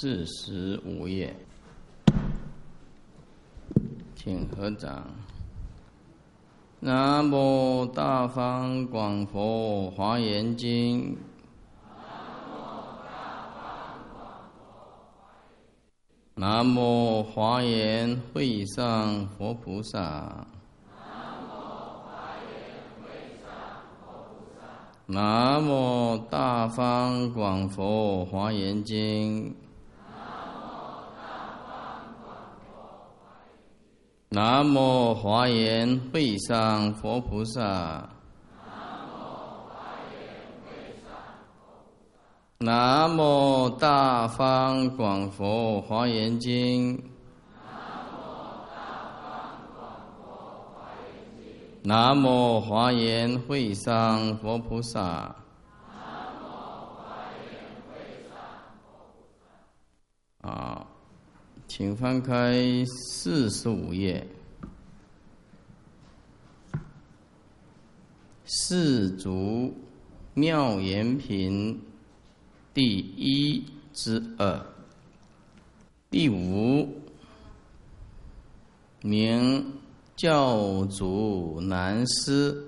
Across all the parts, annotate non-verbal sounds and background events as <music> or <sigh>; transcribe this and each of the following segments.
四十五页，请合掌。南无大方广佛华严经。南无华严会上佛菩萨。南无大方广佛华严经。南无华严会上佛菩萨。南无大方广佛华严经。南无华严会上佛菩萨。啊，请翻开四十五页，四足妙严品第一之二，第五名。教主南师，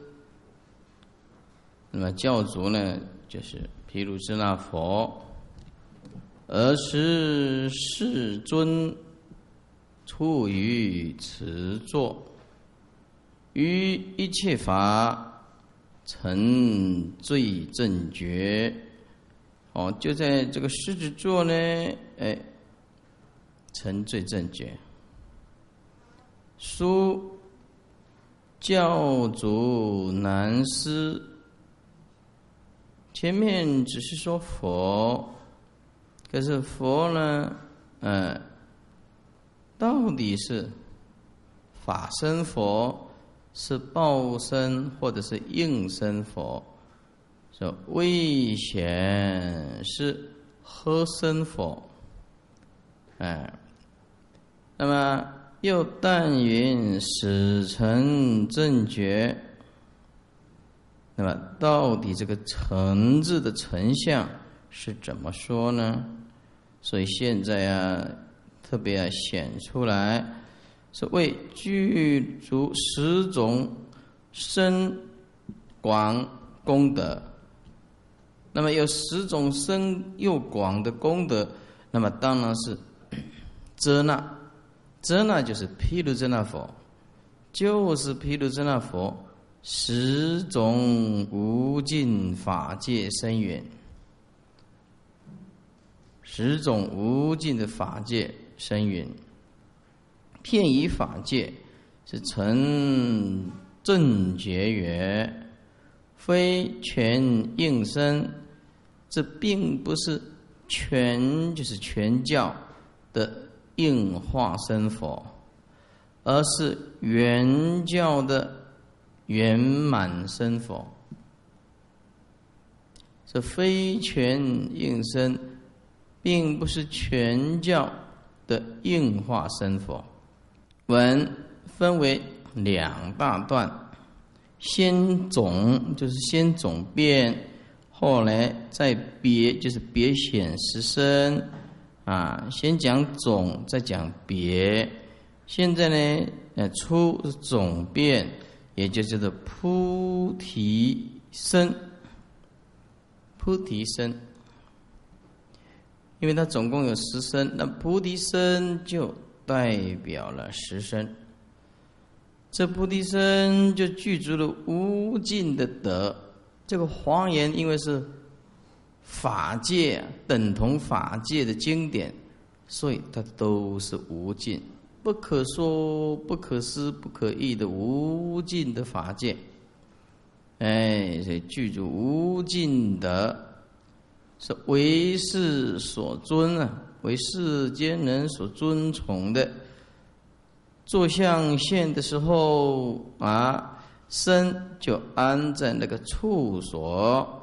那么教主呢，就是毗卢遮那佛，而是世尊处于此座，于一切法成最正觉。哦，就在这个狮子座呢，哎，成最正觉。书。教主难思，前面只是说佛，可是佛呢，嗯，到底是法身佛，是报身或者是应身佛？说未显是合身佛，哎，那么。又但云始成正觉，那么到底这个“成”字的成相是怎么说呢？所以现在啊，特别要显出来，是为具足十种深广功德。那么有十种深又广的功德，那么当然是 <coughs> 遮那。遮那就是毗卢遮那佛，就是毗卢遮那佛十种无尽法界深远，十种无尽的法界生云，片以法界是成正觉缘，非全应身，这并不是全，就是全教的。应化身佛，而是原教的圆满身佛，这非全应身，并不是全教的应化身佛。文分为两大段，先总就是先总变，后来再别就是别显实身。啊，先讲总，再讲别。现在呢，呃，出是总变，也就叫做菩提身。菩提身，因为它总共有十身，那菩提身就代表了十身。这菩提身就具足了无尽的德。这个黄言，因为是。法界等同法界的经典，所以它都是无尽、不可说、不可思、不可议的无尽的法界。哎，所以具足无尽的，是为世所尊啊，为世间人所尊崇的。坐相现的时候啊，身就安在那个处所。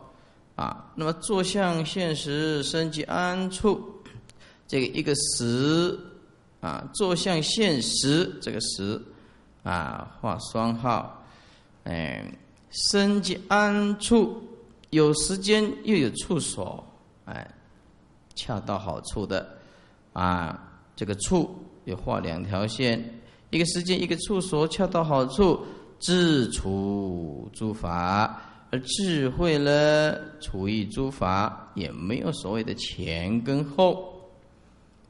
啊，那么坐相现时，身即安处，这个一个时啊，坐相现时这个时啊，画双号，哎，身即安处，有时间又有处所，哎，恰到好处的啊，这个处有画两条线，一个时间一个处所，恰到好处，自处诸法。而智慧呢，处于诸法，也没有所谓的前跟后，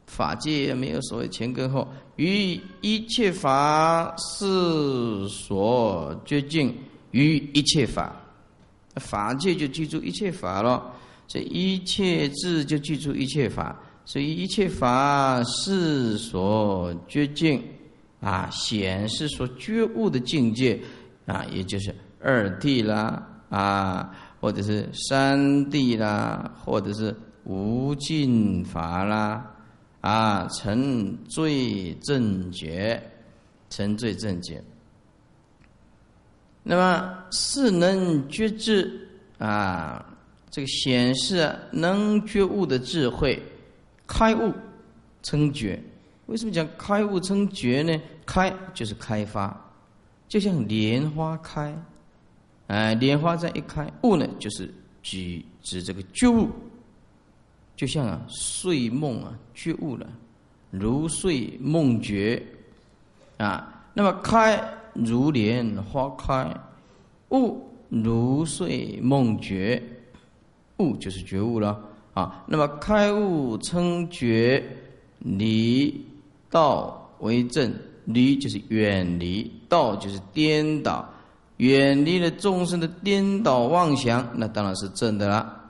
法界也没有所谓前跟后，于一切法是所决定于一切法，法界就记住一切法了，这一切智就记住一切法，所以一切法是所觉境啊，显示所觉悟的境界啊，也就是二谛啦。啊，或者是三谛啦，或者是无尽法啦，啊，成最正觉，成最正觉。那么是能觉知啊，这个显示能觉悟的智慧，开悟称觉。为什么讲开悟称觉呢？开就是开发，就像莲花开。哎，莲花在一开，悟呢就是指指这个觉悟，就像啊睡梦啊觉悟了，如睡梦觉啊。那么开如莲花开，悟如睡梦觉，悟就是觉悟了啊。那么开悟称觉，离道为正，离就是远离，道就是颠倒。远离了众生的颠倒妄想，那当然是正的啦。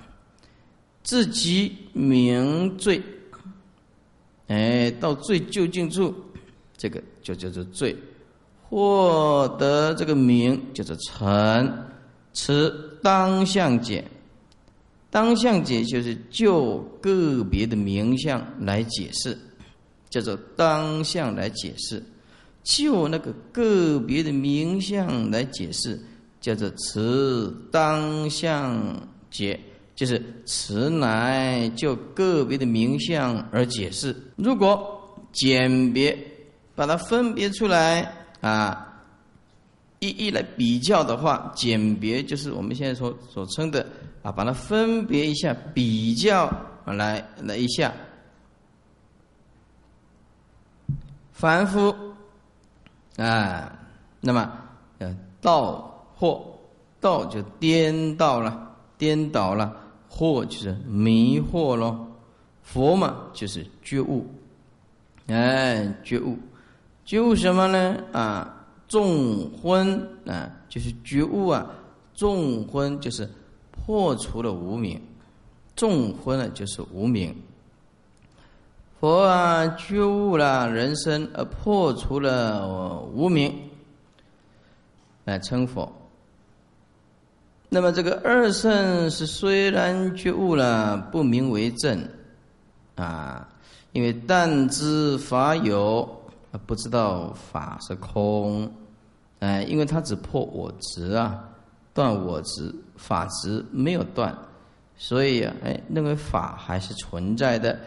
自己明罪，哎，到最究竟处，这个就叫做罪。获得这个名叫做成，此当相解。当相解就是就个别的名相来解释，叫做当相来解释。就那个个别的名相来解释，叫做持当相解，就是持来就个别的名相而解释。如果简别把它分别出来啊，一一来比较的话，简别就是我们现在所所称的啊，把它分别一下，比较来来一下，凡夫。啊，那么，呃，道惑，道就颠倒了，颠倒了，惑就是迷惑咯。佛嘛，就是觉悟，哎，觉悟，觉悟什么呢？啊，众昏啊，就是觉悟啊，众昏就是破除了无明，众昏呢就是无明。佛啊，觉悟了人生，而破除了无明，来称佛。那么这个二圣是虽然觉悟了，不名为正，啊，因为但知法有，啊不知道法是空，哎，因为他只破我执啊，断我执，法执没有断，所以啊，哎，认为法还是存在的。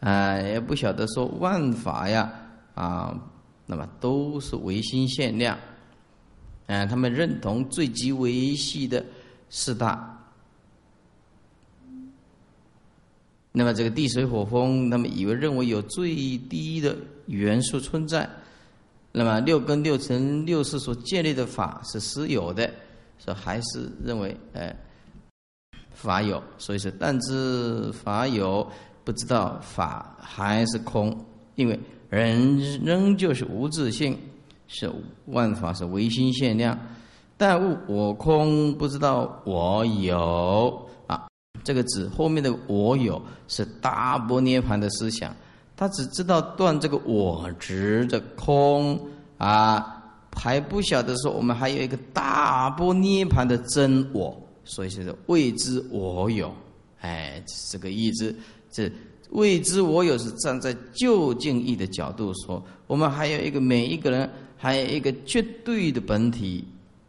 啊，也不晓得说万法呀，啊，那么都是唯心限量，啊，他们认同最极维系的四大，那么这个地水火风，他们以为认为有最低的元素存在，那么六根六尘六识所建立的法是实有的，说还是认为哎法有，所以说但知法有。不知道法还是空，因为人仍旧是无自性，是万法是唯心限量。但悟我空，不知道我有。这个指后面的我有是大波涅盘的思想，他只知道断这个我执的空啊，还不晓得说我们还有一个大波涅盘的真我，所以是未知我有，哎，这个意思。这未知我有是站在究竟义的角度说，我们还有一个每一个人还有一个绝对的本体，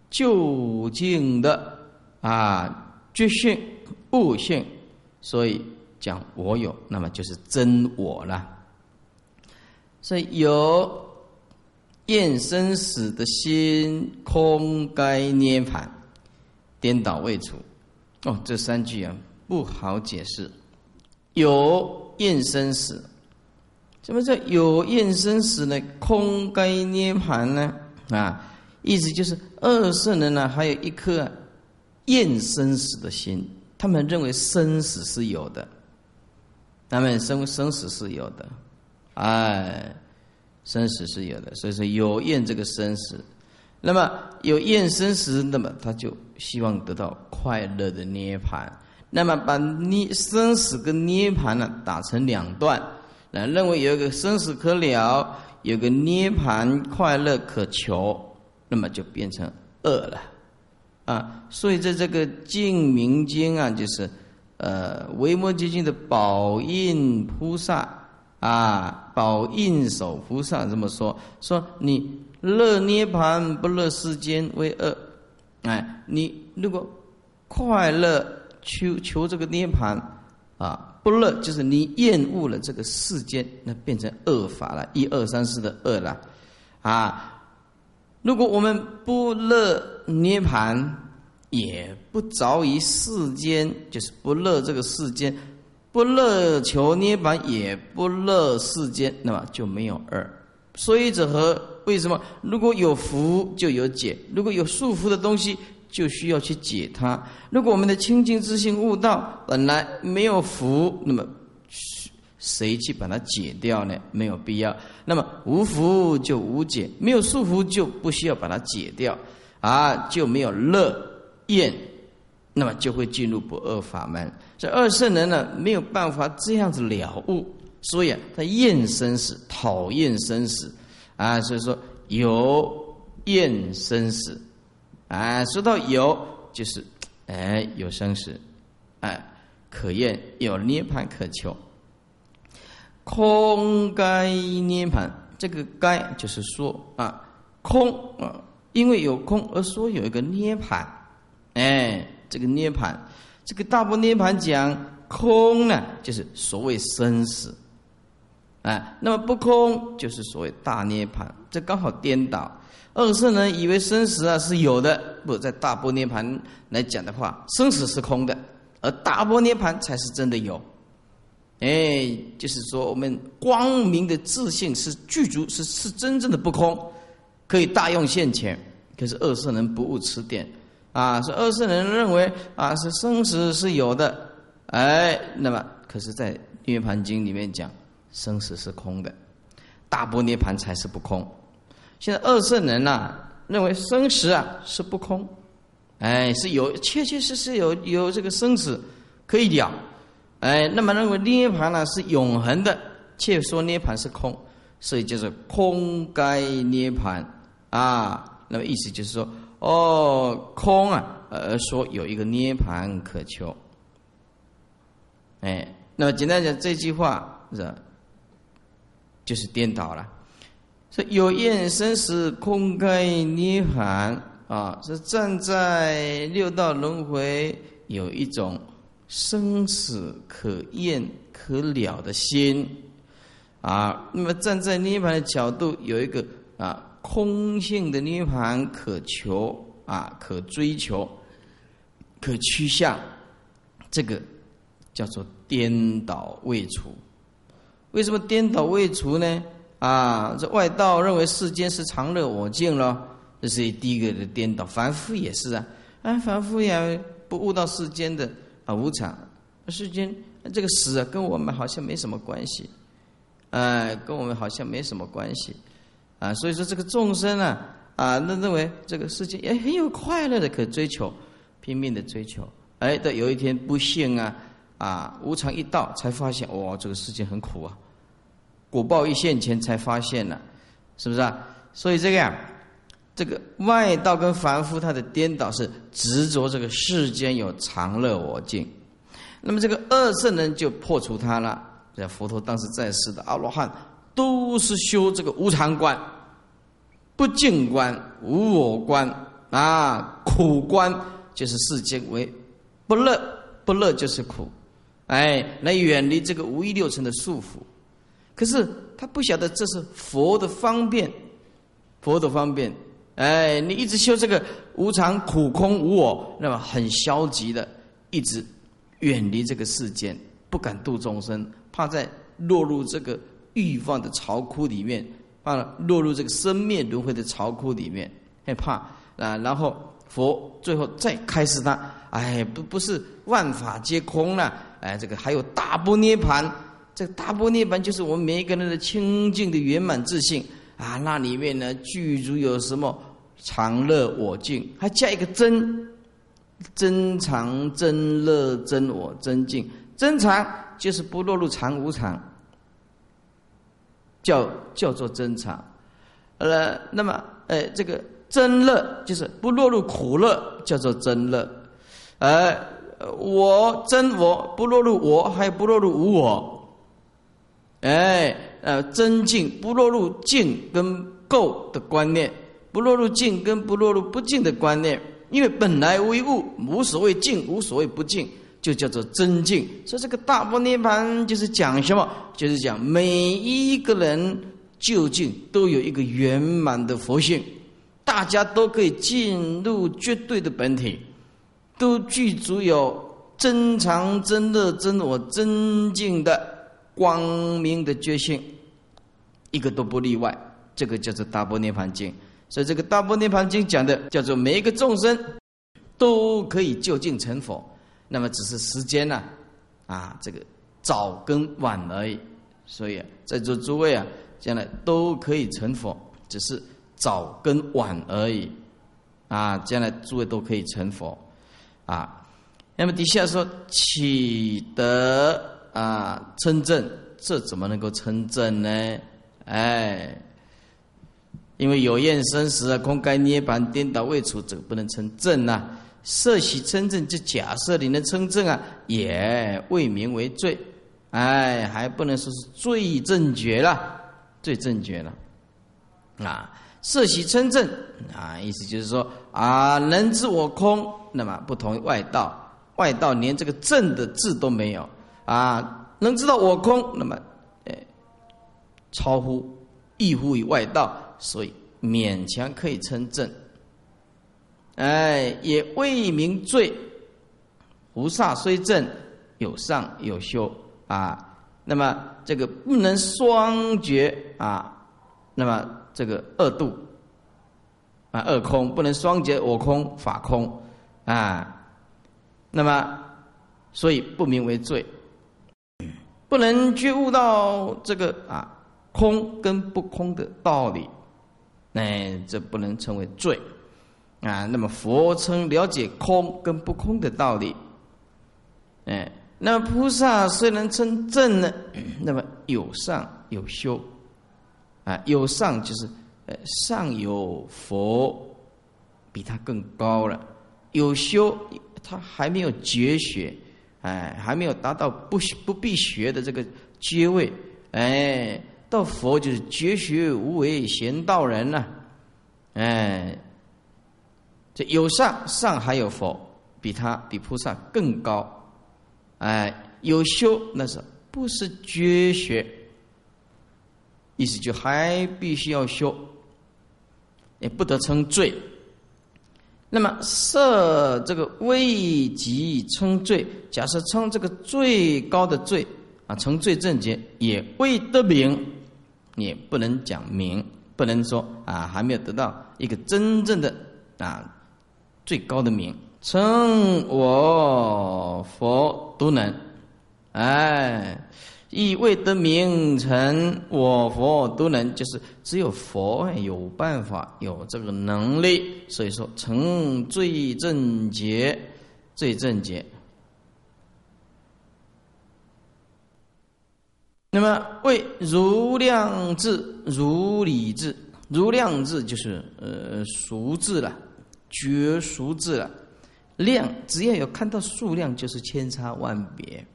究竟的啊觉性悟性，所以讲我有，那么就是真我了。所以有厌生死的心，空该涅盘，颠倒未除。哦，这三句啊不好解释。有厌生死，什么叫有厌生死呢？空该涅盘呢？啊，意思就是二圣人呢，还有一颗厌生死的心，他们认为生死是有的，他们生生死是有的，哎，生死是有的，所以说有厌这个生死，那么有厌生死，那么他就希望得到快乐的涅盘，那么把涅生死跟涅盘呢打成两段。那认为有一个生死可了，有个涅盘快乐可求，那么就变成恶了，啊！所以在这个净明经啊，就是呃维摩诘经的宝印菩萨啊，宝印手菩萨这么说：说你乐涅盘不乐世间为恶，哎，你如果快乐求求这个涅盘啊。不乐就是你厌恶了这个世间，那变成恶法了，一二三四的恶了，啊！如果我们不乐涅盘，也不着于世间，就是不乐这个世间，不乐求涅盘，也不乐世间，那么就没有二。所以者何？为什么？如果有福就有解，如果有束缚的东西。就需要去解它。如果我们的清净之心悟道本来没有福，那么谁去把它解掉呢？没有必要。那么无福就无解，没有束缚就不需要把它解掉啊，就没有乐厌，那么就会进入不二法门。这二圣人呢，没有办法这样子了悟，所以啊，他厌生死，讨厌生死啊，所以说有厌生死。啊，说到有，就是哎有生死，哎可厌有涅盘可求，空该涅盘，这个该就是说啊空啊，因为有空而说有一个涅盘，哎这个涅盘，这个大部涅盘讲空呢，就是所谓生死，哎那么不空就是所谓大涅盘，这刚好颠倒。二圣人以为生死啊是有的，不在大波涅盘来讲的话，生死是空的，而大波涅盘才是真的有。哎，就是说我们光明的自信是具足，是是真正的不空，可以大用现前。可是二圣人不悟此点啊，是二圣人认为啊是生死是有的，哎，那么可是在涅盘经里面讲，生死是空的，大波涅盘才是不空。现在二圣人呐，认为生死啊是不空，哎，是有确确实实有有这个生死可以了，哎，那么认为涅盘呢是永恒的，却说涅盘是空，所以就是空该涅盘。啊。那么意思就是说，哦，空啊，而说有一个涅盘可求，哎，那么简单讲这句话是，就是颠倒了。说有厌生死空开涅盘啊，是站在六道轮回有一种生死可厌可了的心啊。那么站在涅盘的角度，有一个啊空性的涅盘可求啊，可追求，可趋向，这个叫做颠倒未除。为什么颠倒未除呢？啊，这外道认为世间是常乐我净了，这是第一个的颠倒。凡夫也是啊，啊，凡夫也不悟到世间的啊无常，世间这个死啊，跟我们好像没什么关系，哎，跟我们好像没什么关系，啊，所以说这个众生啊，啊，那认为这个世界也很有快乐的可追求，拼命的追求，哎，到有一天不幸啊，啊，无常一到，才发现哇，这个世界很苦啊。果报一现前，才发现了，是不是啊？所以这个呀，这个外道跟凡夫他的颠倒是执着这个世间有常乐我净，那么这个二圣人就破除他了。这佛陀当时在世的阿罗汉都是修这个无常观、不净观、无我观啊，苦观就是世间为不乐，不乐就是苦，哎，来远离这个五欲六尘的束缚。可是他不晓得这是佛的方便，佛的方便。哎，你一直修这个无常、苦、空、无我，那么很消极的，一直远离这个世间，不敢度众生，怕在落入这个欲望的巢窟里面，啊，落入这个生灭轮回的巢窟里面，害怕啊。然后佛最后再开始他，哎，不不是万法皆空了，哎，这个还有大波涅盘，这个大波涅盘就是我们每一个人的清净的圆满自信啊，那里面呢具足有什么常乐我净，还加一个真，真常真乐真我真净，真常就是不落入常无常。叫叫做真常，呃，那么，呃，这个真乐就是不落入苦乐，叫做真乐，呃，我真我不落入我，还不落入无我，哎，呃，真净不落入净跟垢的观念，不落入净跟不落入不净的观念，因为本来无一物，无所谓净，无所谓不净。就叫做真境，所以这个大波涅盘就是讲什么？就是讲每一个人究竟都有一个圆满的佛性，大家都可以进入绝对的本体，都具足有真常、真乐、真我、真境的光明的觉性，一个都不例外。这个叫做大波涅盘经。所以这个大波涅盘经讲的叫做每一个众生都可以就近成佛。那么只是时间呢，啊，这个早跟晚而已。所以在座诸位啊，将来都可以成佛，只是早跟晚而已。啊，将来诸位都可以成佛，啊。那么底下说起得啊称正，这怎么能够称正呢？哎，因为有厌生时啊，空盖涅盘颠倒未除，这个不能称正呐。设喜称正，就假设你能称正啊，也未名为罪，哎，还不能说是罪正觉了，罪正觉了，啊，设喜称正啊，意思就是说啊，能知我空，那么不同于外道，外道连这个正的字都没有。啊，能知道我空，那么哎，超乎异乎于外道，所以勉强可以称正。哎，也未名罪。菩萨虽正，有上有修啊。那么这个不能双绝啊。那么这个二度啊，二空不能双绝我空法空啊。那么所以不名为罪，不能觉悟到这个啊空跟不空的道理，哎，这不能称为罪。啊，那么佛称了解空跟不空的道理，哎，那么菩萨虽然称正呢，<clears throat> 那么有上有修，啊，有上就是呃上有佛比他更高了，有修他还没有绝学，哎，还没有达到不不必学的这个阶位，哎，到佛就是绝学无为贤道人了，哎。这有上上还有佛，比他比菩萨更高，哎，有修那是不是绝学？意思就还必须要修，也不得称罪。那么设这个未及称罪，假设称这个最高的罪啊，称罪正觉也未得名，也不能讲名，不能说啊，还没有得到一个真正的啊。最高的名称我佛都能，哎，亦未得名称我佛都能，就是只有佛有办法有这个能力，所以说成最正觉，最正觉。那么为如量智、如理智、如量智就是呃熟智了。绝俗字了，量只要有看到数量，就是千差万别，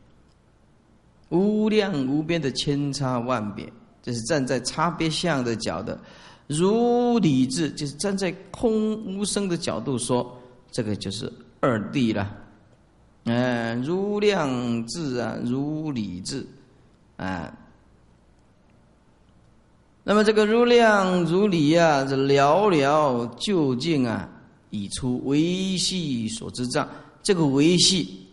无量无边的千差万别，这是站在差别相的角度；如理智，就是站在空无声的角度说，这个就是二谛了。嗯，如量智啊，如理智啊。那么这个如量如理啊，这寥寥究竟啊。已出维系所知障，这个维系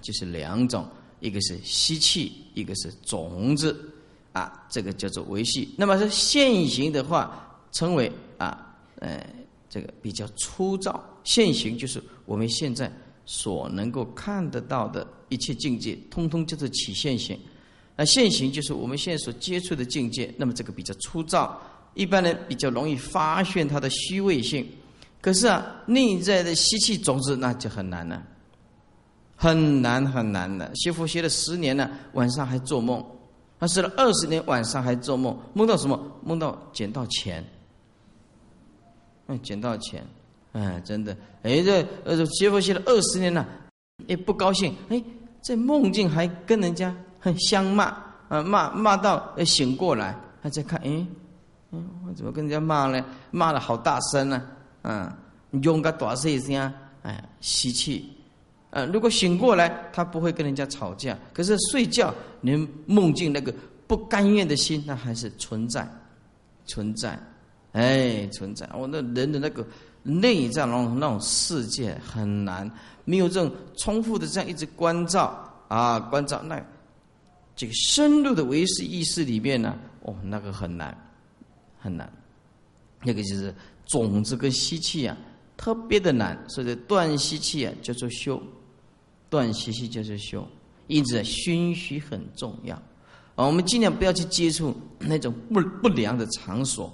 就是两种，一个是吸气，一个是种子。啊，这个叫做维系。那么是现行的话，称为啊，呃，这个比较粗糙。现行就是我们现在所能够看得到的一切境界，通通叫做起现行。那现行就是我们现在所接触的境界。那么这个比较粗糙，一般人比较容易发现它的虚伪性。可是啊，内在的吸气种子那就很难了。很难很难的，学佛学了十年了，晚上还做梦；他学了二十年，晚上还做梦，梦到什么？梦到捡到钱。嗯，捡到钱，哎，真的，哎，这呃，学佛学了二十年了，也不高兴，哎，在梦境还跟人家很相骂，啊，骂骂到醒过来，他在看，哎，嗯，我怎么跟人家骂呢？骂的好大声呢，嗯，用个大声，哎，吸气。呃，如果醒过来，他不会跟人家吵架。可是睡觉，你梦境那个不甘愿的心，那还是存在，存在，哎，存在。我那人的那个内在那种那种世界很难，没有这种重复的这样一直关照啊，关照那这个深入的唯识意识里面呢，哦，那个很难，很难。那个就是种子跟吸气啊，特别的难。所以断吸气啊，叫做修。断吸气就是修，因此熏习很重要啊！我们尽量不要去接触那种不不良的场所，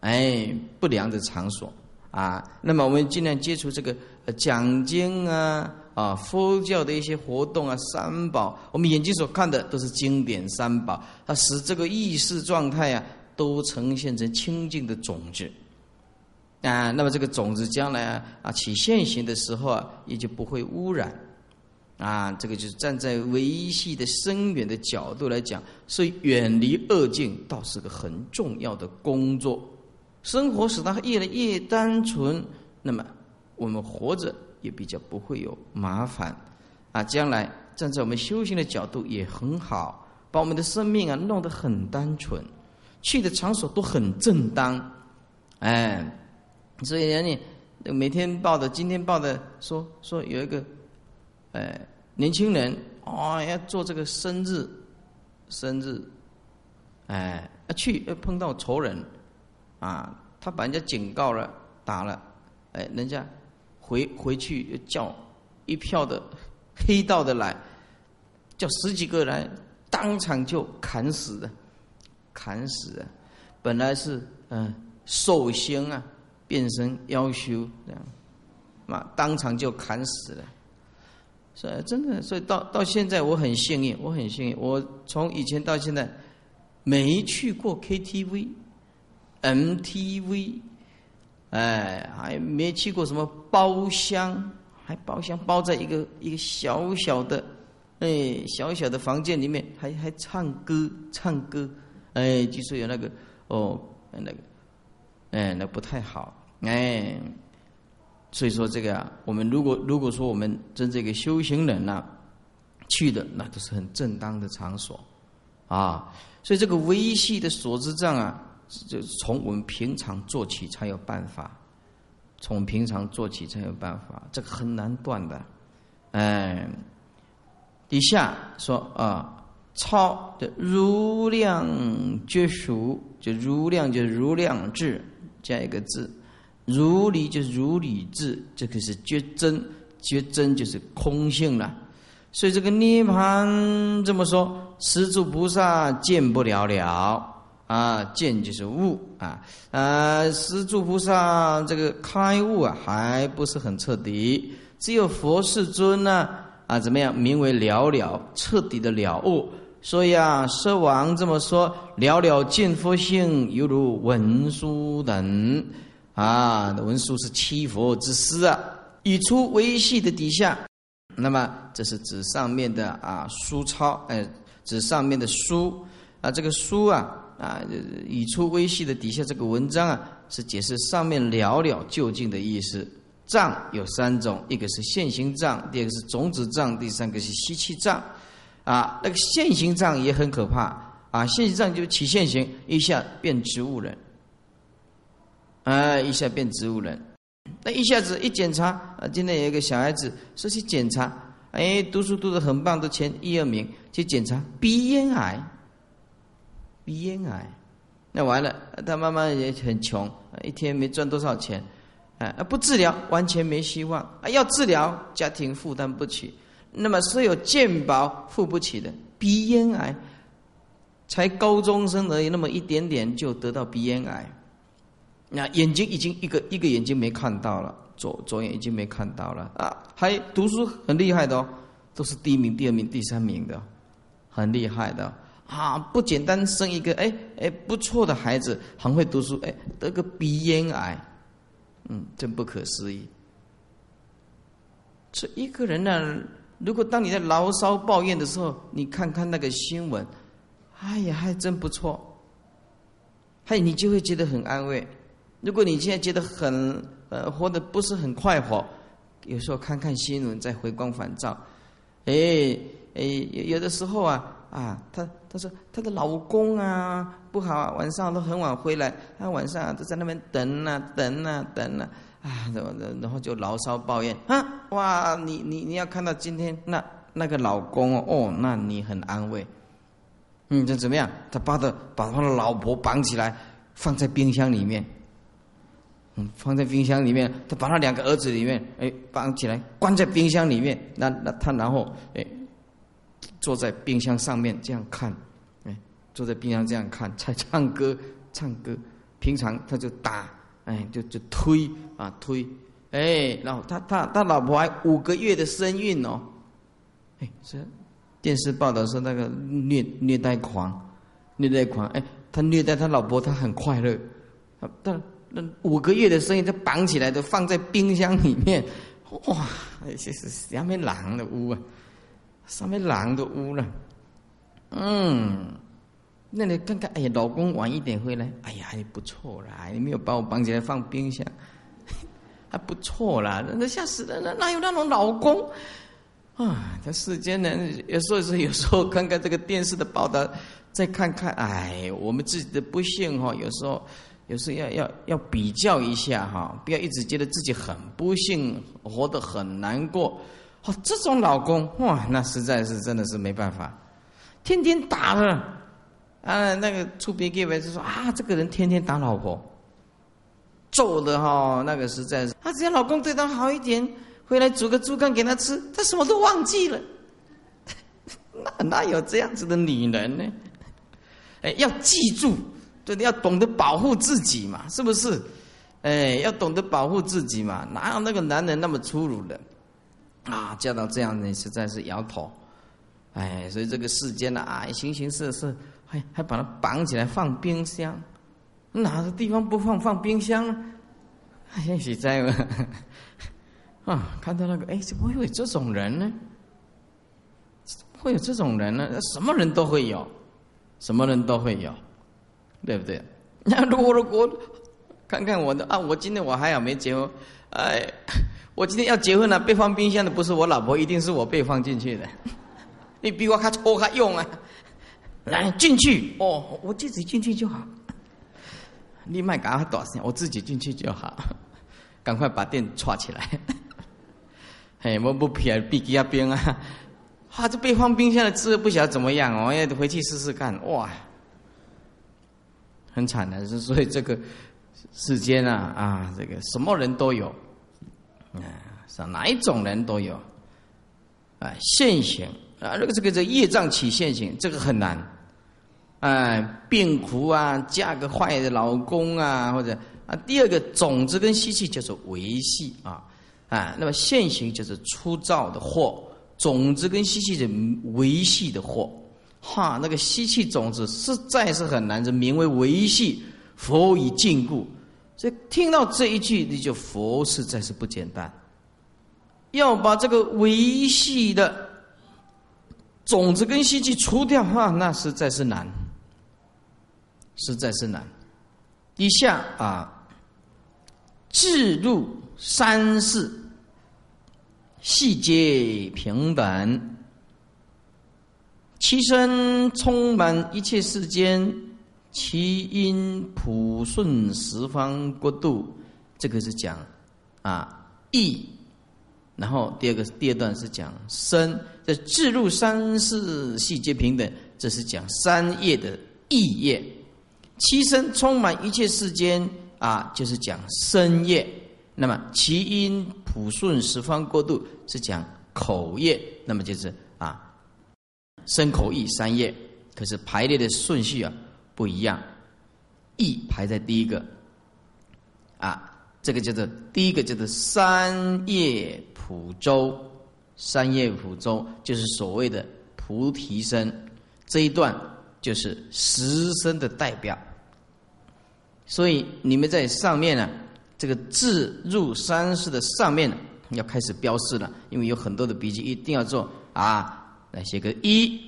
哎，不良的场所啊。那么我们尽量接触这个讲经啊啊，佛教的一些活动啊，三宝，我们眼睛所看的都是经典三宝，它使这个意识状态啊，都呈现成清净的种子啊。那么这个种子将来啊起现行的时候啊，也就不会污染。啊，这个就是站在维系的深远的角度来讲，所以远离恶境倒是个很重要的工作。生活使它越来越单纯，那么我们活着也比较不会有麻烦。啊，将来站在我们修行的角度也很好，把我们的生命啊弄得很单纯，去的场所都很正当。哎，所以人家每天报的，今天报的说说有一个。哎，年轻人哦，要做这个生日，生日，哎，去碰到仇人，啊，他把人家警告了，打了，哎，人家回回去又叫一票的黑道的来，叫十几个来，当场就砍死的，砍死的，本来是嗯寿星啊，变身妖修这样，嘛，当场就砍死了。所以真的，所以到到现在我很幸运，我很幸运。我从以前到现在没去过 KTV、MTV，哎，还没去过什么包厢，还包厢包在一个一个小小的哎小小的房间里面，还还唱歌唱歌，哎，据说有那个哦那个哎那不太好哎。所以说这个啊，我们如果如果说我们真这个修行人呐，去的那都是很正当的场所，啊，所以这个微细的所知障啊，就从我们平常做起才有办法，从平常做起才有办法，这个很难断的，哎，底下说啊，超的如量觉熟，就如量就如量智加一个字。如理就如理智，这个是觉真，觉真就是空性了。所以这个涅盘这么说，十住菩萨见不了了啊，见就是悟啊，呃，十住菩萨这个开悟啊，还不是很彻底。只有佛世尊呢啊，怎么样？名为了了，彻底的了悟。所以啊，舍王这么说，了了见佛性，犹如文殊等。啊，文殊是七佛之师啊，已出微细的底下，那么这是指上面的啊书抄，哎，指上面的书啊，这个书啊啊，已出微细的底下这个文章啊，是解释上面了了究竟的意思。藏有三种，一个是现行藏，第二个是种子藏，第三个是吸气藏。啊，那个现行藏也很可怕啊，现行藏就起现行，一下变植物人。啊！一下变植物人，那一下子一检查啊，今天有一个小孩子说去检查，哎，读书读的很棒，都前一二名，去检查鼻咽癌，鼻咽癌。那完了，他妈妈也很穷，一天没赚多少钱，啊，不治疗完全没希望啊！要治疗，家庭负担不起，那么所有健保付不起的鼻咽癌，才高中生而已，那么一点点就得到鼻咽癌，那眼睛已经一个一个眼睛没看到了，左左眼已经没看到了啊！还读书很厉害的哦，都是第一名、第二名、第三名的，很厉害的。啊，不简单，生一个哎哎不错的孩子，很会读书，哎得个鼻咽癌，嗯，真不可思议。这一个人呢，如果当你在牢骚抱怨的时候，你看看那个新闻，哎呀，还真不错，嘿，你就会觉得很安慰。如果你现在觉得很呃活得不是很快活，有时候看看新闻，再回光返照，哎哎，有有的时候啊。啊，她她说她的老公啊不好，啊，晚上都很晚回来，她晚上都在那边等啊等啊等啊，啊，然后就牢骚抱怨啊，哇，你你你要看到今天那那个老公哦，那你很安慰，嗯，这怎么样？他把他把他的老婆绑起来，放在冰箱里面，嗯，放在冰箱里面，他把他两个儿子里面，哎，绑起来，关在冰箱里面，那那他然后哎。坐在冰箱上面这样看，哎，坐在冰箱这样看，在唱歌，唱歌。平常他就打，哎，就就推啊推，哎，然后他他他老婆还五个月的身孕哦，哎，是电视报道说那个虐虐待狂，虐待狂，哎，他虐待他老婆，他很快乐。但那五个月的生意都绑起来都放在冰箱里面，哇，这是下面狼的屋啊！上面狼都污了，嗯，那你看看，哎呀，老公晚一点回来，哎呀，还不错啦，你没有把我绑起来放冰箱，<laughs> 还不错啦，那吓死人了，哪有那种老公啊？这世间人有时候是有时候看看这个电视的报道，再看看，哎，我们自己的不幸哈，有时候有时要要要比较一下哈，不要一直觉得自己很不幸，活得很难过。哦，这种老公哇，那实在是真的是没办法，天天打的，啊，那个出别给外就说啊，这个人天天打老婆，揍的哈，那个实在是，他只要老公对他好一点，回来煮个猪肝给他吃，他什么都忘记了，<laughs> 那哪有这样子的女人呢？哎，要记住，对，要懂得保护自己嘛，是不是？哎，要懂得保护自己嘛，哪有那个男人那么粗鲁的？啊，叫到这样，你实在是摇头，哎，所以这个世间呢，啊，形形色色，还还把它绑起来放冰箱，哪个地方不放放冰箱呢？也许在，<laughs> 啊，看到那个，哎，怎么会有这种人呢？会有这种人呢？什么人都会有，什么人都会有，对不对？<laughs> 那如果如果看看我的啊，我今天我还好没结婚，哎。<laughs> 我今天要结婚了，被放冰箱的不是我老婆，一定是我被放进去的。<laughs> 你比我还抽还用啊？来进去哦，我自己进去就好。你卖赶快多少钱？我自己进去就好。赶快把电串起来。嘿，我不撇闭几下冰啊！哈，这被放冰箱的滋味不晓得怎么样哦，要回去试试看。哇，很惨的，所以这个世间啊啊，这个什么人都有。啊，是哪一种人都有，啊，现行啊，这个这个这业障起现行，这个很难，哎，病苦啊，嫁个坏的老公啊，或者啊，第二个种子跟吸气叫做维系啊，啊，那么现行就是粗糙的货，种子跟吸气是维系的货，哈，那个吸气种子实在是很难，这名为维系，佛以禁锢。所以听到这一句，你就佛实在是不简单，要把这个维系的种子跟吸气除掉哈，那实在是难，实在是难。以下啊，制入三世，细节平等，其身充满一切世间。其因普顺十方国度，这个是讲啊意，然后第二个第二段是讲身，这自入三世细节平等，这是讲三业的意业。七身充满一切世间啊，就是讲身业。那么其因普顺十方过度是讲口业，那么就是，身口意三业。可是排列的顺序啊不一样，意排在第一个，啊，这个叫做第一个叫做三业普周，三业普周就是所谓的菩提身，这一段就是十身的代表。所以你们在上面呢，这个字入三世的上面呢，要开始标示了，因为有很多的笔记一定要做啊，来写个一。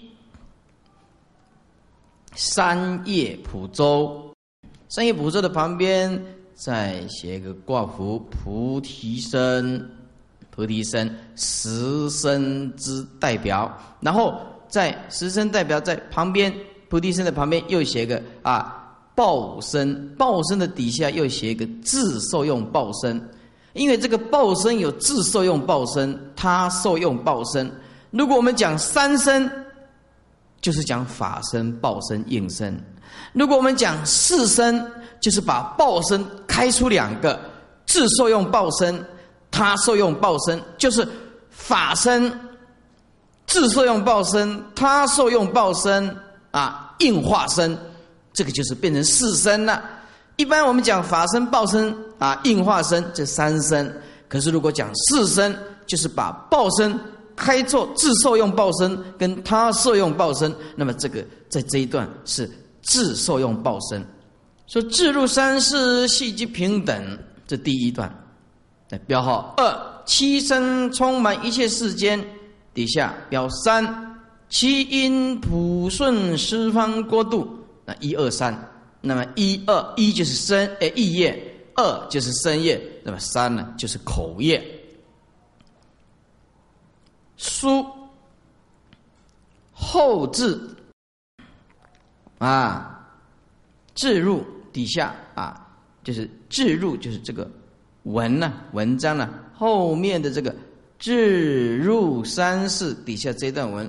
三叶普州，三叶普州的旁边再写一个挂符菩提身，菩提身十身之代表，然后在十身代表在旁边菩提身的旁边又写个啊报身，报身的底下又写一个自受用报身，因为这个报身有自受用报身，他受用报身。如果我们讲三身。就是讲法身、报身、应身。如果我们讲四身，就是把报身开出两个，自受用报身，他受用报身，就是法身自受用报身，他受用报身啊，应化身，这个就是变成四身了。一般我们讲法身、报身啊，应化身这三身，可是如果讲四身，就是把报身。开作自受用报身，跟他受用报身，那么这个在这一段是自受用报身。说自入三世系即平等，这第一段，来标号二七身充满一切世间，底下标三七因普顺十方国度，那一二三，那么一二一就是身诶意业，二就是身业，那么三呢就是口业。书后字啊，字入底下啊，就是字入，就是这个文呢，文章呢后面的这个字入三世底下这段文，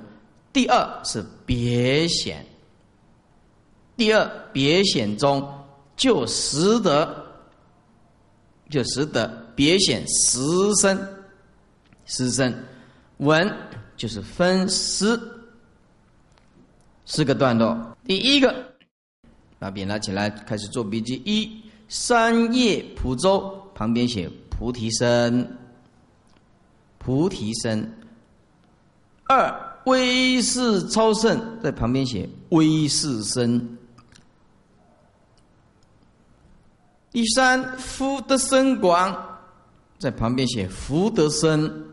第二是别显，第二别显中就识得，就识得别显实身，实身。文就是分诗，四个段落。第一个，把笔拿起来，开始做笔记。一，三叶蒲州旁边写菩提身，菩提身。二，威势超胜在旁边写威势身。第三，福德深广在旁边写福德深。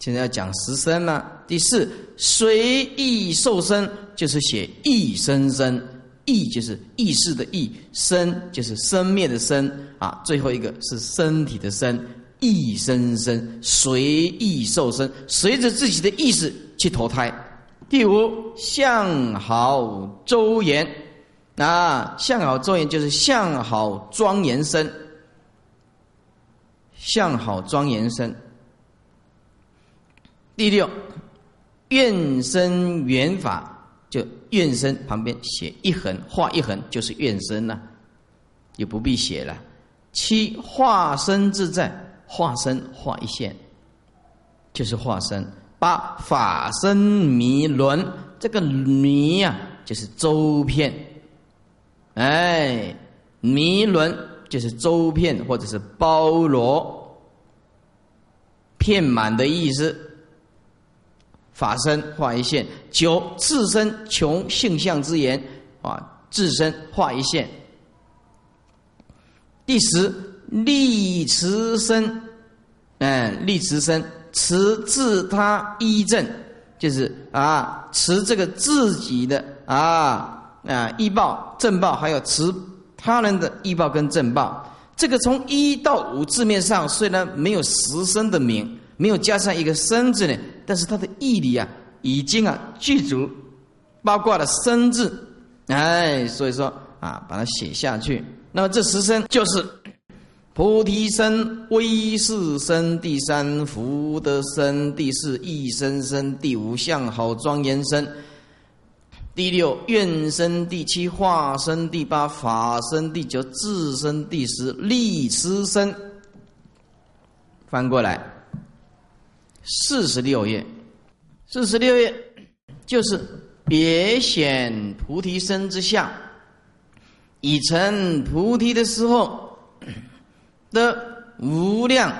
现在要讲十身了。第四，随意受身，就是写意生生，意就是意识的意，生就是生灭的生啊。最后一个是身体的身，意生生，随意受身，随着自己的意识去投胎。第五，相好周延，啊，相好周延就是相好庄严身，相好庄严身。第六，愿生缘法，就愿生旁边写一横，画一横就是愿生了，也不必写了。七化身自在，化身画一线，就是化身。八法身弥轮，这个弥呀就是周遍，哎，弥轮就是周遍或者是包罗遍满的意思。法身化一线，九自身穷性相之言啊，自身化一线。第十立持身，嗯，立持身持自他依正，就是啊，持这个自己的啊啊依报正报，还有持他人的依报跟正报。这个从一到五字面上虽然没有十身的名。没有加上一个“生”字呢，但是它的义理啊，已经啊具足，包括了“生”字，哎，所以说啊，把它写下去。那么这十声就是菩提生、威势生、第三福德生、第四义生生、第五相好庄严生。第六愿生第七，化生第八，法生第九，自生第十，立持生。翻过来，四十六页，四十六页就是别显菩提身之相，已成菩提的时候的无量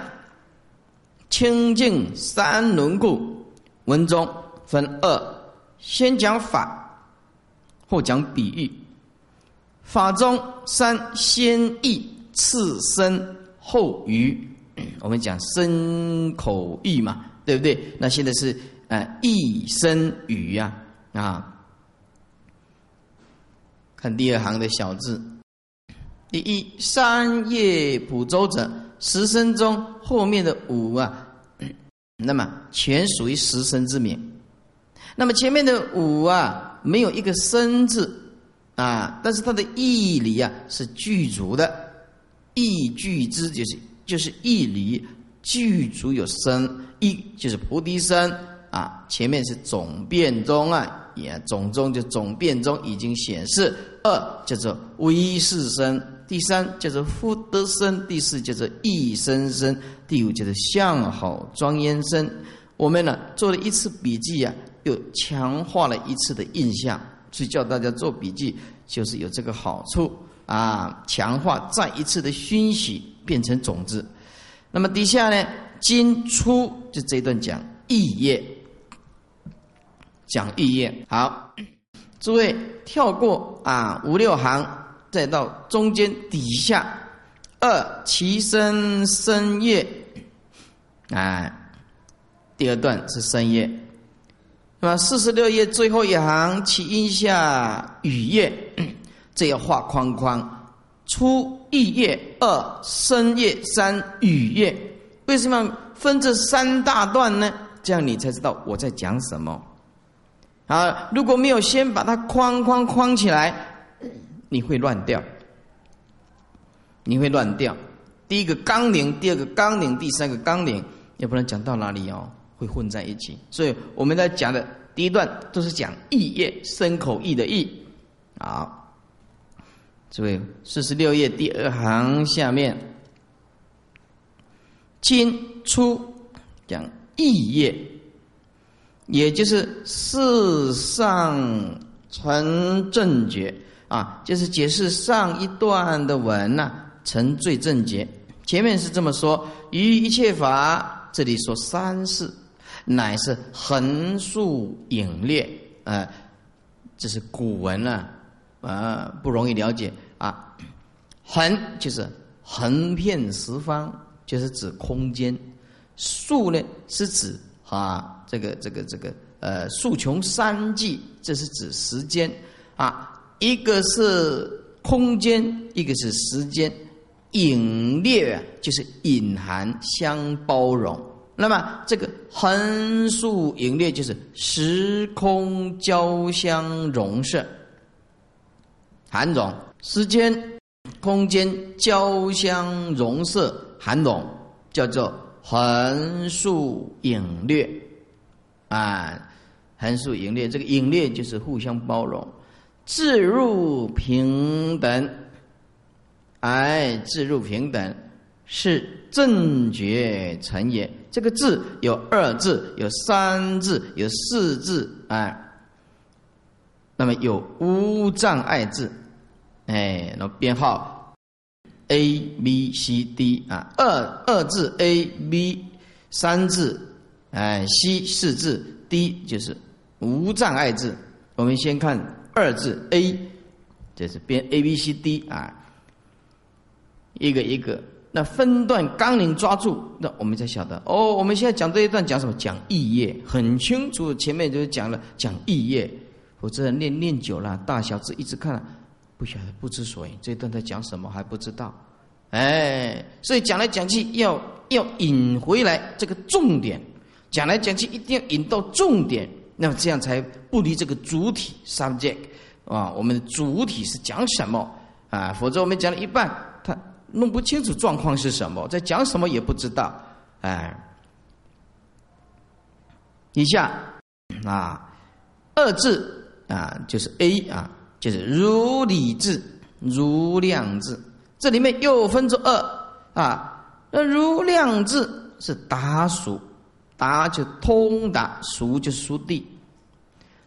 清净三轮故。文中分二，先讲法，后讲比喻。法中三先意，次身后语。我们讲身口意嘛，对不对？那现在是呃意身语呀啊。看第二行的小字，第一三叶普周者，十声中后面的五啊，那么全属于十声之名。那么前面的五啊，没有一个生字啊，但是它的义理啊是具足的，意具之就是。就是一理具足有生，一就是菩提生啊。前面是总变中啊，也总中就总变中已经显示。二叫做威势生，第三叫做福德生，第四叫做义生生，第五叫做相好庄严生。我们呢做了一次笔记啊，又强化了一次的印象，所以叫大家做笔记，就是有这个好处啊，强化再一次的熏习。变成种子，那么底下呢？今初就这一段讲意业，讲意业。好，诸位跳过啊五六行，再到中间底下二其生生业，啊，第二段是生业。那么四十六页最后一行其阴下雨夜，这要画框框。初意业，二生业，三语业。为什么分这三大段呢？这样你才知道我在讲什么。啊，如果没有先把它框框框起来，你会乱掉。你会乱掉。第一个纲领，第二个纲领，第三个纲领，也不能讲到哪里哦，会混在一起。所以我们在讲的第一段都是讲意业，生口意的意。好。这位四十六页第二行下面，今初讲意业，也就是世上成正觉啊，就是解释上一段的文呐，成最正觉。前面是这么说：于一切法，这里说三世，乃是横竖影列啊，这是古文啊。啊，不容易了解啊！横就是横遍十方，就是指空间；竖呢是指啊，这个这个这个呃，竖穷三际，这是指时间啊。一个是空间，一个是时间，隐列就是隐含相包容。那么这个横竖隐列就是时空交相融摄。含容时间、空间交相融摄，含容叫做横竖隐略啊，横竖隐略，这个隐略就是互相包容，自入平等，哎，自入平等是正觉成也。这个字有二字，有三字，有四字，哎，那么有无障碍字。哎，那编号 A B C D 啊，二二字 A B，三字哎，C 四字 D 就是无障碍字。我们先看二字 A，这是编 A B C D 啊，一个一个，那分段纲领抓住，那我们才晓得哦。我们现在讲这一段讲什么？讲意业，很清楚。前面就讲了讲意业，否则念念久了，大小字一直看。不晓得不知所以，这段在讲什么还不知道，哎，所以讲来讲去要要引回来这个重点，讲来讲去一定要引到重点，那么这样才不离这个主体 subject 啊，我们的主体是讲什么啊？否则我们讲了一半，他弄不清楚状况是什么，在讲什么也不知道，哎，以下啊二字。啊，就是 A 啊，就是如理智、如量智，这里面又分作二啊。那如量智是达熟，达就通达，熟就熟地。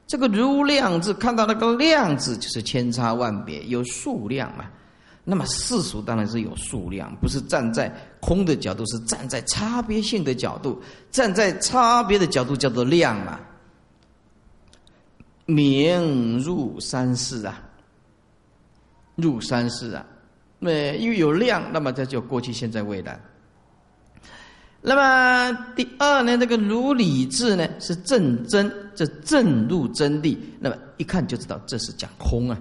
这个如量字，看到那个量字，就是千差万别，有数量嘛。那么世俗当然是有数量，不是站在空的角度，是站在差别性的角度，站在差别的角度叫做量嘛。名入三世啊，入三世啊，那因为有量，那么这就过去、现在、未来。那么第二呢，这个如理智呢是正真，这正入真谛，那么一看就知道这是讲空啊。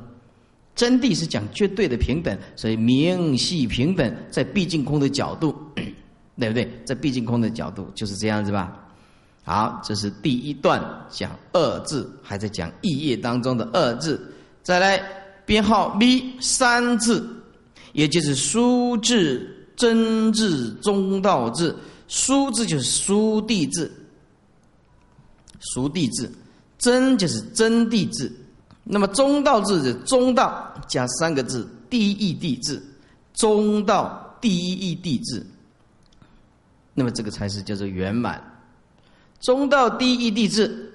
真谛是讲绝对的平等，所以明系平等，在毕竟空的角度，<coughs> 对不对？在毕竟空的角度就是这样子吧。好，这是第一段讲二字，还在讲意业当中的二字。再来编号 B 三字，也就是书字、真字、中道字。书字就是书地字，书地字，真就是真地字。那么中道字是中道加三个字，第一地字，中道第一义地字。那么这个才是叫做圆满。中道第一地字，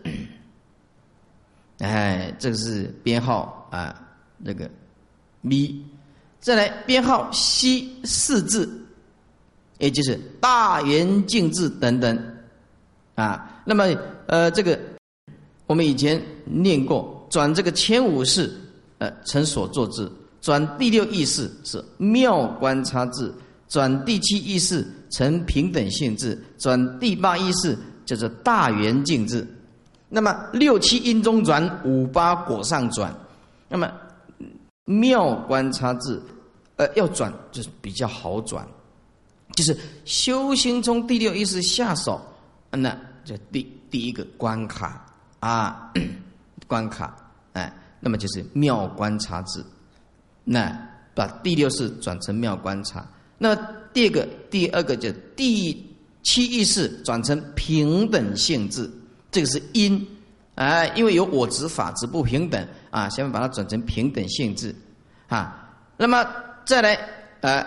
<clears throat> 哎，这个是编号啊，那个咪，再来编号西四字。也就是大圆镜字等等，啊，那么呃，这个我们以前念过，转这个前五世，呃，成所作字；转第六意识是妙观察字；转第七意识成平等性质；转第八意识叫做大圆净智。那么六七因中转，五八果上转。那么妙观察智，呃，要转就是比较好转。就是修行从第六意识下手，那这第第一个关卡啊，<coughs> 关卡哎，那么就是妙观察智，那把第六识转成妙观察。那第二个第二个就第七意识转成平等性质，这个是因啊，因为有我执法执不平等啊，下面把它转成平等性质啊。那么再来呃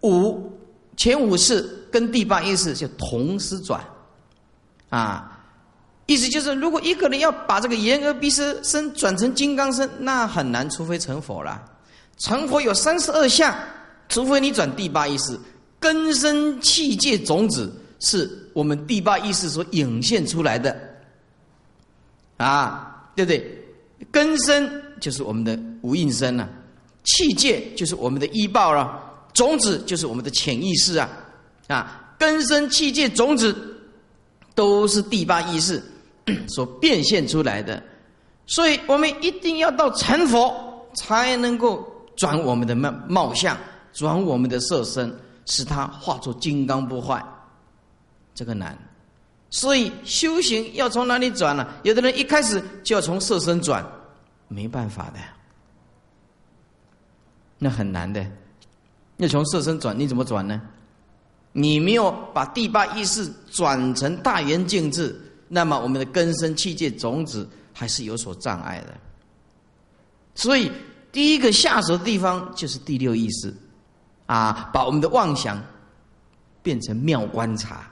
五。前五次跟第八意识就同时转，啊，意思就是，如果一个人要把这个言而鼻舌身转成金刚身，那很难，除非成佛了。成佛有三十二相，除非你转第八意识，根生气界种子是我们第八意识所涌现出来的，啊，对不对？根生就是我们的无应身了，气界就是我们的依报了。种子就是我们的潜意识啊，啊，根生气界种子都是第八意识 <coughs> 所变现出来的，所以我们一定要到成佛才能够转我们的貌貌相，转我们的色身，使他化作金刚不坏，这个难。所以修行要从哪里转呢？有的人一开始就要从色身转，没办法的，那很难的。要从色身转，你怎么转呢？你没有把第八意识转成大圆净智，那么我们的根生器界种子还是有所障碍的。所以第一个下手的地方就是第六意识，啊，把我们的妄想变成妙观察，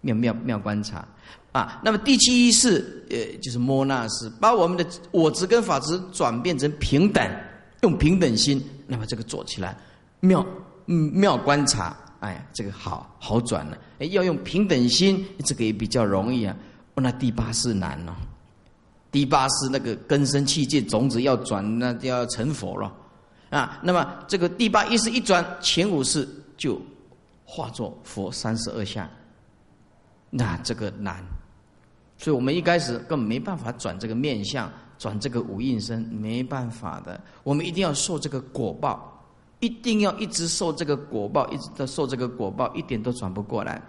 妙妙妙观察啊。那么第七是，呃，就是摩那斯，把我们的我执跟法执转变成平等，用平等心，那么这个做起来。妙，妙观察，哎，这个好好转了。哎，要用平等心，这个也比较容易啊。那第八世难了，第八世那个根生气界种子要转，那就要成佛了啊。那么这个第八意识一转，前五世就化作佛三十二相，那这个难。所以我们一开始根本没办法转这个面相，转这个五应身，没办法的。我们一定要受这个果报。一定要一直受这个果报，一直都受这个果报，一点都转不过来。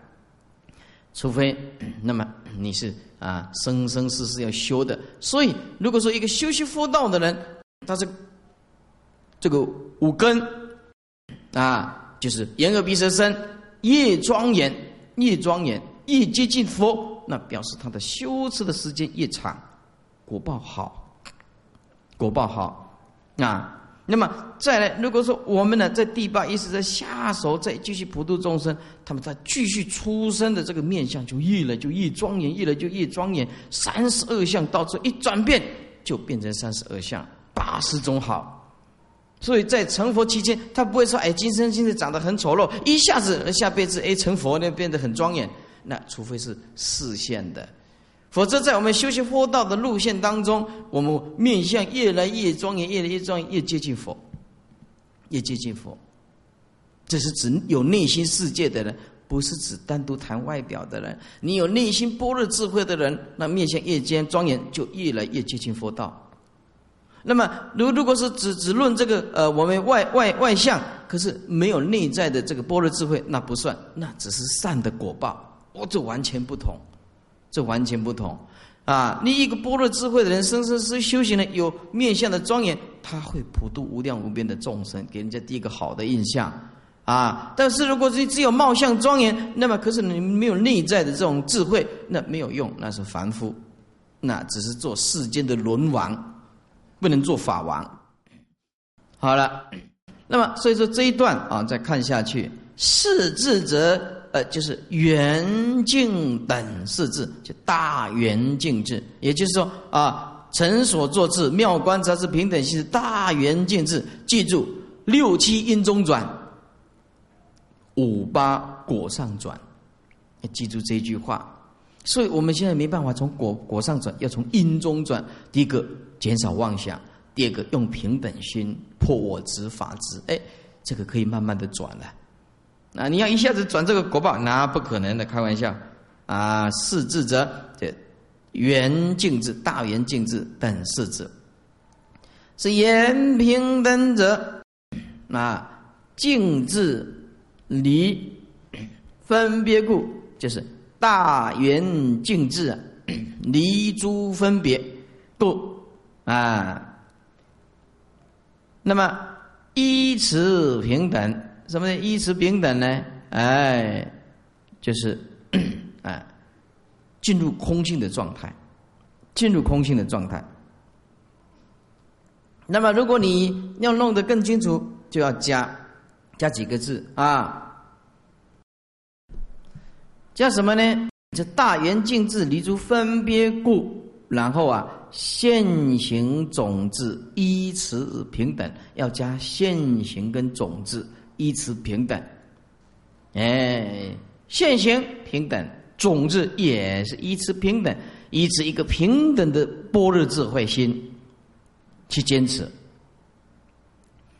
除非，那么你是啊，生生世世要修的。所以，如果说一个修习佛道的人，他是这个五根啊，就是眼耳鼻舌身，越庄严，越庄严，越接近佛，那表示他的修持的时间越长，果报好。果报好啊。那么再来，如果说我们呢，在第八意识在下手，再继续普度众生，他们在继续出生的这个面相就越来就越庄严，越来就越庄严。三十二相到这一转变，就变成三十二相，八十种好。所以在成佛期间，他不会说：“哎，今生今世长得很丑陋，一下子下辈子哎成佛呢变得很庄严。”那除非是视线的。否则，在我们修习佛道的路线当中，我们面相越来越庄严，越来越庄严，越接近佛，越接近佛。这是指有内心世界的人，不是指单独谈外表的人。你有内心般若智慧的人，那面相越兼庄严，就越来越接近佛道。那么，如如果是只只论这个呃，我们外外外相，可是没有内在的这个般若智慧，那不算，那只是善的果报，哦，这完全不同。这完全不同，啊！你一个般若智慧的人，生生世修行的有面相的庄严，他会普度无量无边的众生，给人家第一个好的印象，啊！但是如果是只有貌相庄严，那么可是你没有内在的这种智慧，那没有用，那是凡夫，那只是做世间的轮王，不能做法王。好了，那么所以说这一段啊，再看下去，四智则。呃，就是圆净等四字，就大圆净智，也就是说啊，成所作智，妙观察智，平等心，大圆净智。记住，六七因中转，五八果上转，记住这句话。所以我们现在没办法从果果上转，要从因中转。第一个减少妄想，第二个用平等心破我执法执，哎，这个可以慢慢的转了。啊！你要一下子转这个国报，那不可能的，开玩笑。啊，四智者，这圆净智、大圆净智等四智，是言平等者。那，净智离分别故，就是大圆净智 <coughs> 离诸分别故啊。那么依此平等。什么呢？依持平等呢？哎，就是哎，<coughs> 进入空性的状态，进入空性的状态。那么，如果你要弄得更清楚，就要加加几个字啊？叫什么呢？这大圆净智离诸分别故，然后啊，现行种子依此平等，要加现行跟种子。依此平等，哎，现行平等，种子也是依此平等，依此一个平等的般若智慧心去坚持。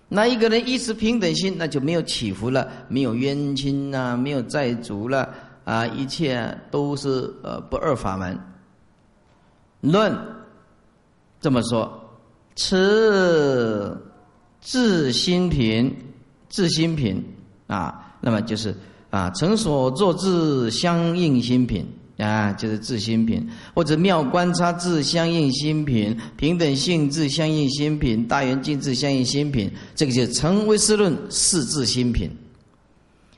那一个人依此平等心，那就没有起伏了，没有冤亲呐，没有债主了啊，一切都是呃不二法门。论这么说，持自心平。自心品啊，那么就是啊，成所作自相应心品啊，就是自心品，或者妙观察自相应心品，平等性自相应心品，大圆镜自相应心品，这个就成为思论四自心品。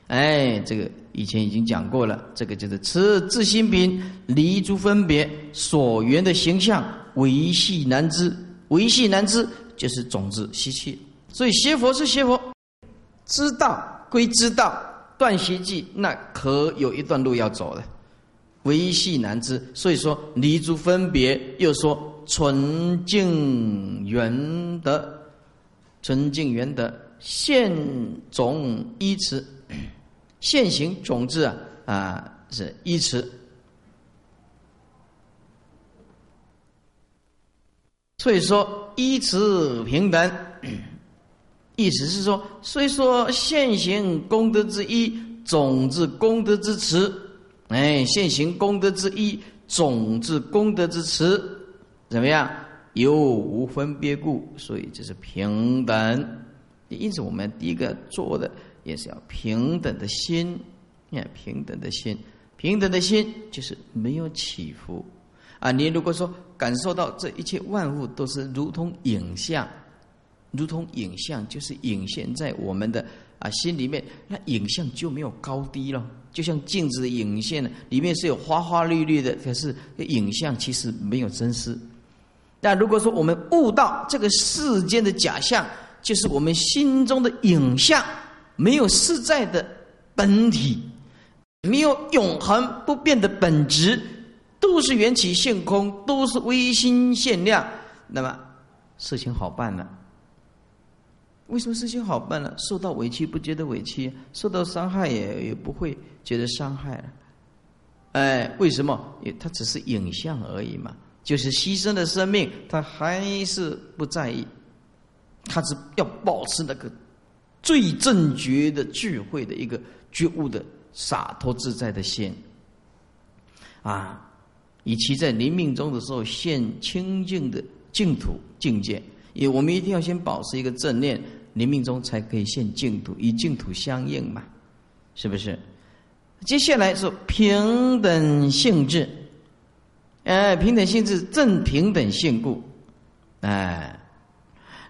哎，这个以前已经讲过了，这个就是持自心品，离诸分别所缘的形象，维系难知，维系难知就是种子习气，所以邪佛是邪佛。知道归知道，断习记那可有一段路要走了，维系难知。所以说离诸分别，又说纯净圆德，纯净圆德现种依持，现行种子啊啊是依持。所以说依持平等。<clears throat> 意思是说，虽说现行功德之一，种子功德之持，哎，现行功德之一，种子功德之持，怎么样？有无分别故，所以这是平等。因此，我们第一个做的也是要平等的心，你看，平等的心，平等的心就是没有起伏啊。你如果说感受到这一切万物都是如同影像。如同影像，就是影现在我们的啊心里面，那影像就没有高低了。就像镜子的影现，里面是有花花绿绿的，可是影像其实没有真实。但如果说我们悟到这个世间的假象，就是我们心中的影像，没有实在的本体，没有永恒不变的本质，都是缘起性空，都是微心限量，那么事情好办了。为什么事情好办了？受到委屈不觉得委屈，受到伤害也也不会觉得伤害了。哎，为什么？因为它只是影像而已嘛。就是牺牲的生命，他还是不在意，他是要保持那个最正觉的智慧的一个觉悟的洒脱自在的心啊，以其在临命中的时候现清净的净土境界，也我们一定要先保持一个正念，临命中才可以现净土，与净土相应嘛，是不是？接下来是平等性质。哎，平等性质正平等性故，哎，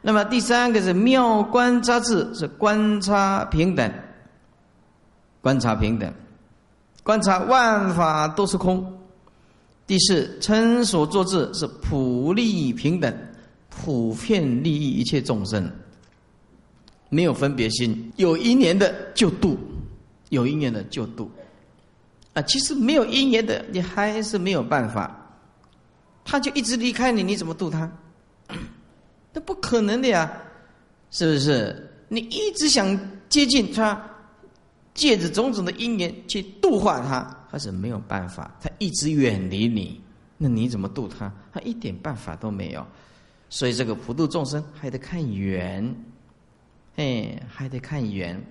那么第三个是妙观察智，是观察平等，观察平等，观察万法都是空。第四称所作智是普利平等，普遍利益一切众生，没有分别心，有因缘的就度，有因缘的就度，啊，其实没有因缘的，你还是没有办法。他就一直离开你，你怎么度他？那不可能的呀，是不是？你一直想接近他，借着种种的因缘去度化他，他是没有办法。他一直远离你，那你怎么度他？他一点办法都没有。所以这个普度众生还得看缘，哎，还得看缘。